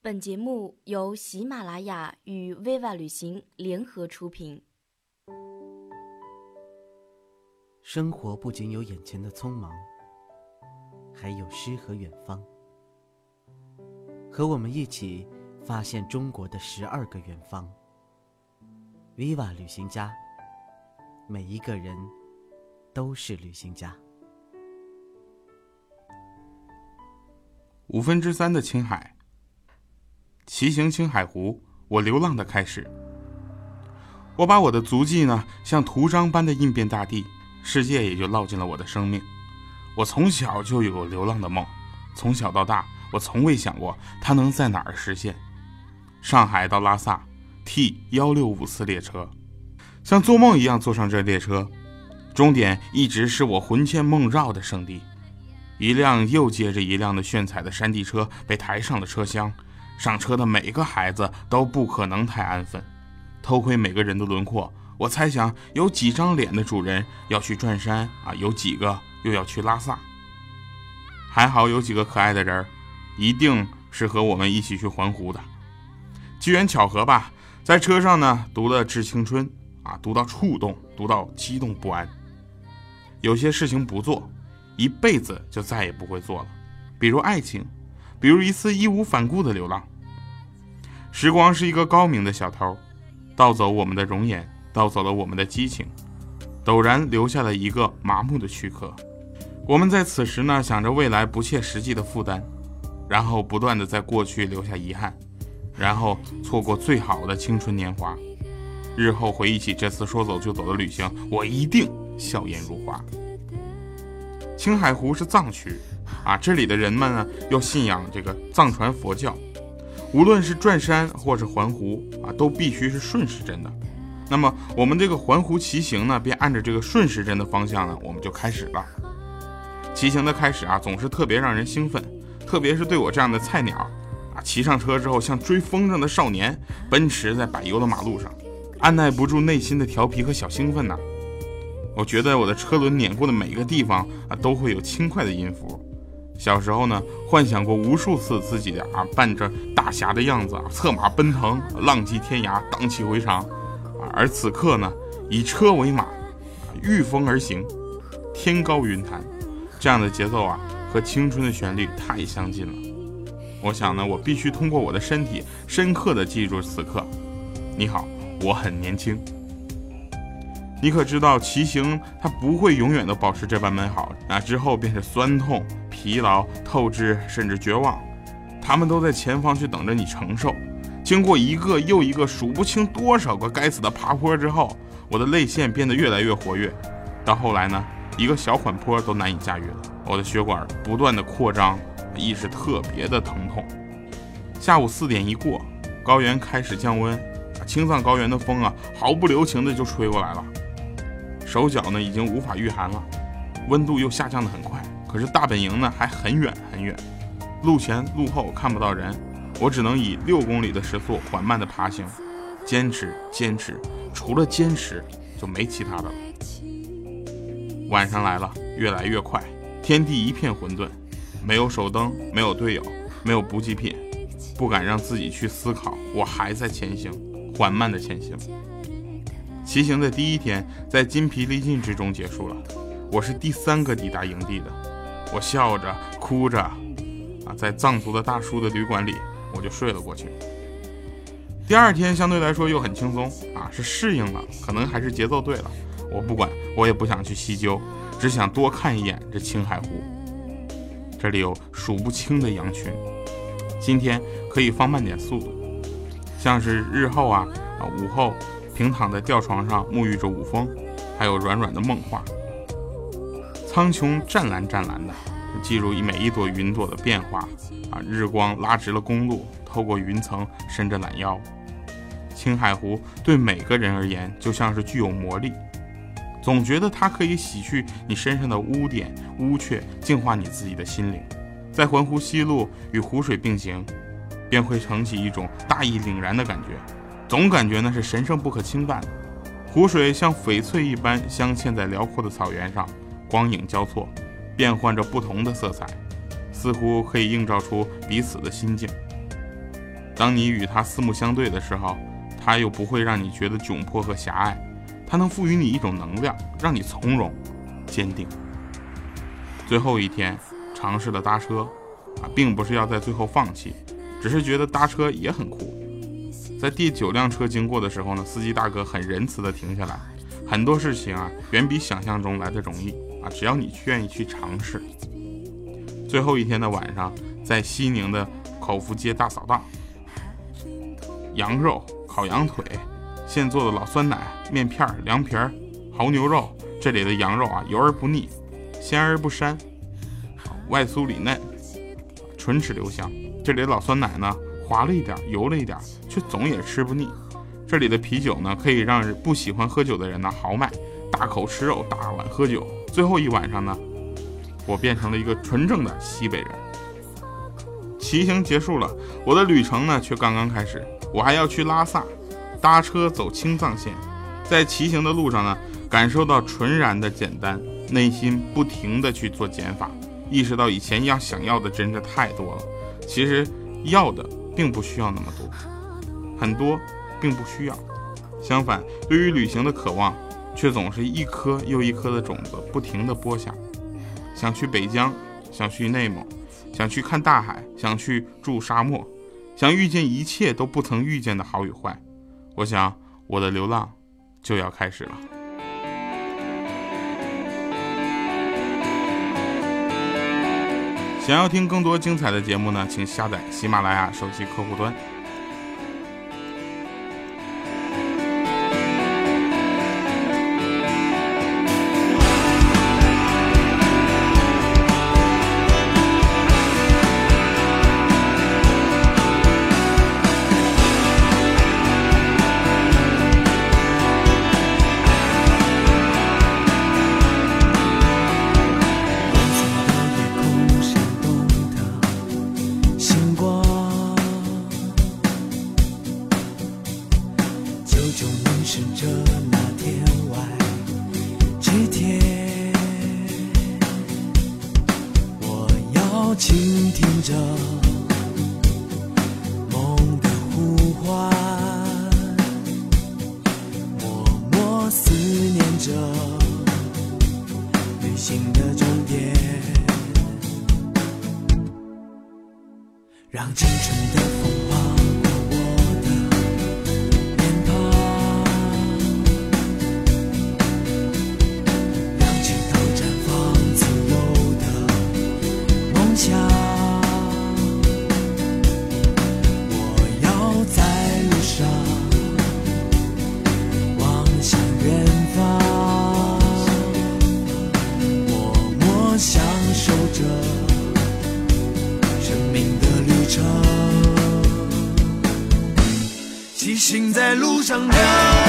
本节目由喜马拉雅与 viva 旅行联合出品。生活不仅有眼前的匆忙，还有诗和远方。和我们一起发现中国的十二个远方。viva 旅行家，每一个人都是旅行家。五分之三的青海，骑行青海湖，我流浪的开始。我把我的足迹呢，像图章般的印遍大地，世界也就烙进了我的生命。我从小就有流浪的梦，从小到大，我从未想过它能在哪儿实现。上海到拉萨，T 幺六五次列车，像做梦一样坐上这列车，终点一直是我魂牵梦绕的圣地。一辆又接着一辆的炫彩的山地车被抬上了车厢，上车的每个孩子都不可能太安分。偷窥每个人的轮廓，我猜想有几张脸的主人要去转山啊，有几个又要去拉萨。还好有几个可爱的人，一定是和我们一起去环湖的。机缘巧合吧，在车上呢读了《致青春》，啊，读到触动，读到激动不安。有些事情不做。一辈子就再也不会做了，比如爱情，比如一次义无反顾的流浪。时光是一个高明的小偷，盗走我们的容颜，盗走了我们的激情，陡然留下了一个麻木的躯壳。我们在此时呢，想着未来不切实际的负担，然后不断的在过去留下遗憾，然后错过最好的青春年华。日后回忆起这次说走就走的旅行，我一定笑颜如花。青海湖是藏区，啊，这里的人们呢要信仰这个藏传佛教，无论是转山或是环湖啊，都必须是顺时针的。那么我们这个环湖骑行呢，便按照这个顺时针的方向呢，我们就开始了。骑行的开始啊，总是特别让人兴奋，特别是对我这样的菜鸟，啊，骑上车之后像追风筝的少年，奔驰在柏油的马路上，按耐不住内心的调皮和小兴奋呐。我觉得我的车轮碾过的每一个地方啊，都会有轻快的音符。小时候呢，幻想过无数次自己啊扮着大侠的样子啊，策马奔腾，浪迹天涯，荡气回肠。而此刻呢，以车为马，御风而行，天高云淡，这样的节奏啊，和青春的旋律太相近了。我想呢，我必须通过我的身体，深刻的记住此刻。你好，我很年轻。你可知道，骑行它不会永远都保持这般美好啊！之后便是酸痛、疲劳、透支，甚至绝望，他们都在前方去等着你承受。经过一个又一个数不清多少个该死的爬坡之后，我的泪腺变得越来越活跃，到后来呢，一个小缓坡都难以驾驭了。我的血管不断的扩张，意识特别的疼痛。下午四点一过，高原开始降温，青藏高原的风啊，毫不留情的就吹过来了。手脚呢已经无法御寒了，温度又下降的很快。可是大本营呢还很远很远，路前路后看不到人，我只能以六公里的时速缓慢的爬行，坚持坚持，除了坚持就没其他的了。晚上来了，越来越快，天地一片混沌，没有手灯，没有队友，没有补给品，不敢让自己去思考，我还在前行，缓慢的前行。骑行的第一天在筋疲力尽之中结束了，我是第三个抵达营地的。我笑着哭着，啊，在藏族的大叔的旅馆里，我就睡了过去。第二天相对来说又很轻松，啊，是适应了，可能还是节奏对了。我不管，我也不想去西究，只想多看一眼这青海湖。这里有数不清的羊群，今天可以放慢点速度，像是日后啊，啊午后。平躺在吊床上沐浴着午风，还有软软的梦话。苍穹湛蓝湛蓝的，记录每一朵云朵的变化。啊，日光拉直了公路，透过云层伸着懒腰。青海湖对每个人而言就像是具有魔力，总觉得它可以洗去你身上的污点污却，净化你自己的心灵。在环湖西路与湖水并行，便会撑起一种大义凛然的感觉。总感觉那是神圣不可侵犯的，湖水像翡翠一般镶嵌在辽阔的草原上，光影交错，变换着不同的色彩，似乎可以映照出彼此的心境。当你与他四目相对的时候，他又不会让你觉得窘迫和狭隘，他能赋予你一种能量，让你从容、坚定。最后一天尝试了搭车，啊，并不是要在最后放弃，只是觉得搭车也很酷。在第九辆车经过的时候呢，司机大哥很仁慈的停下来。很多事情啊，远比想象中来的容易啊，只要你愿意去尝试。最后一天的晚上，在西宁的口福街大扫荡。羊肉、烤羊腿、现做的老酸奶、面片、凉皮、牦牛肉，这里的羊肉啊，油而不腻，鲜而不膻，外酥里嫩，唇齿留香。这里的老酸奶呢，滑了一点，油了一点，总也吃不腻。这里的啤酒呢，可以让不喜欢喝酒的人呢豪迈，大口吃肉，大碗喝酒。最后一晚上呢，我变成了一个纯正的西北人。骑行结束了，我的旅程呢却刚刚开始。我还要去拉萨，搭车走青藏线，在骑行的路上呢，感受到纯然的简单，内心不停的去做减法，意识到以前要想要的真的太多了，其实要的并不需要那么多，很多并不需要，相反，对于旅行的渴望，却总是一颗又一颗的种子不停的播下，想去北疆，想去内蒙，想去看大海，想去住沙漠。想遇见一切都不曾遇见的好与坏，我想我的流浪就要开始了。想要听更多精彩的节目呢，请下载喜马拉雅手机客户端。倾听着梦的呼唤，默默思念着旅行的终点，让青春的。行在路上飘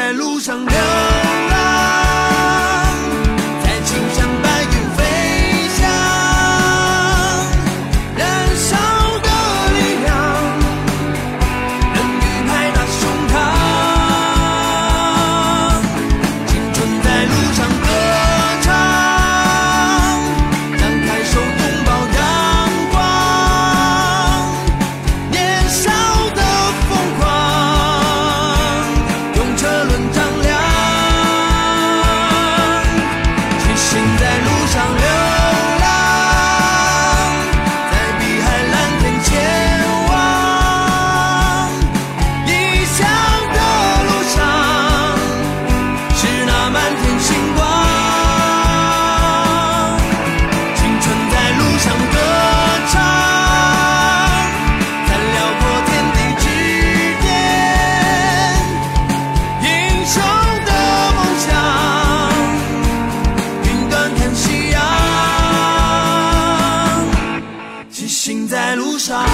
在路上流浪行在路上。